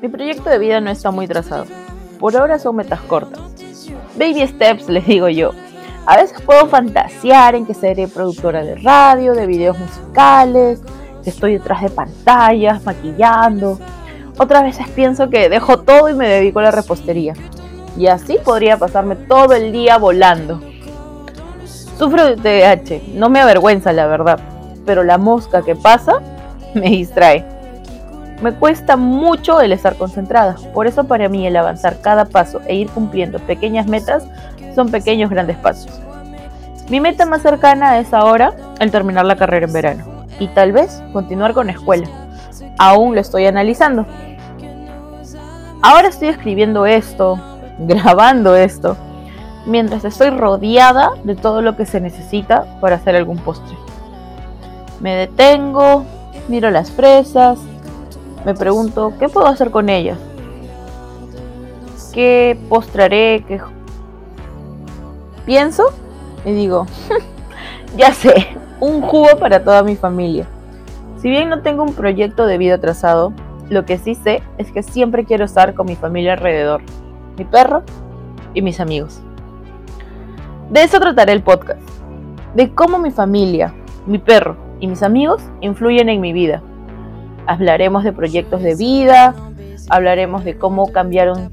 Mi proyecto de vida no está muy trazado. Por ahora son metas cortas. Baby steps, les digo yo. A veces puedo fantasear en que seré productora de radio, de videos musicales, que estoy detrás de pantallas, maquillando. Otras veces pienso que dejo todo y me dedico a la repostería. Y así podría pasarme todo el día volando. Sufro de TDAH, no me avergüenza la verdad pero la mosca que pasa me distrae. Me cuesta mucho el estar concentrada, por eso para mí el avanzar cada paso e ir cumpliendo pequeñas metas son pequeños grandes pasos. Mi meta más cercana es ahora el terminar la carrera en verano y tal vez continuar con escuela. Aún lo estoy analizando. Ahora estoy escribiendo esto, grabando esto, mientras estoy rodeada de todo lo que se necesita para hacer algún postre. Me detengo, miro las fresas, me pregunto qué puedo hacer con ellas, qué postraré, qué... Pienso y digo, ya sé, un jugo para toda mi familia. Si bien no tengo un proyecto de vida trazado, lo que sí sé es que siempre quiero estar con mi familia alrededor, mi perro y mis amigos. De eso trataré el podcast, de cómo mi familia, mi perro y mis amigos influyen en mi vida. Hablaremos de proyectos de vida, hablaremos de cómo cambiaron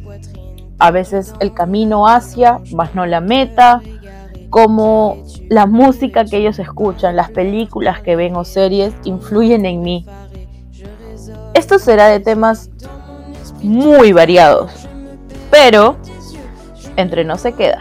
a veces el camino hacia, más no la meta, cómo la música que ellos escuchan, las películas que ven o series influyen en mí. Esto será de temas muy variados, pero entre no se queda.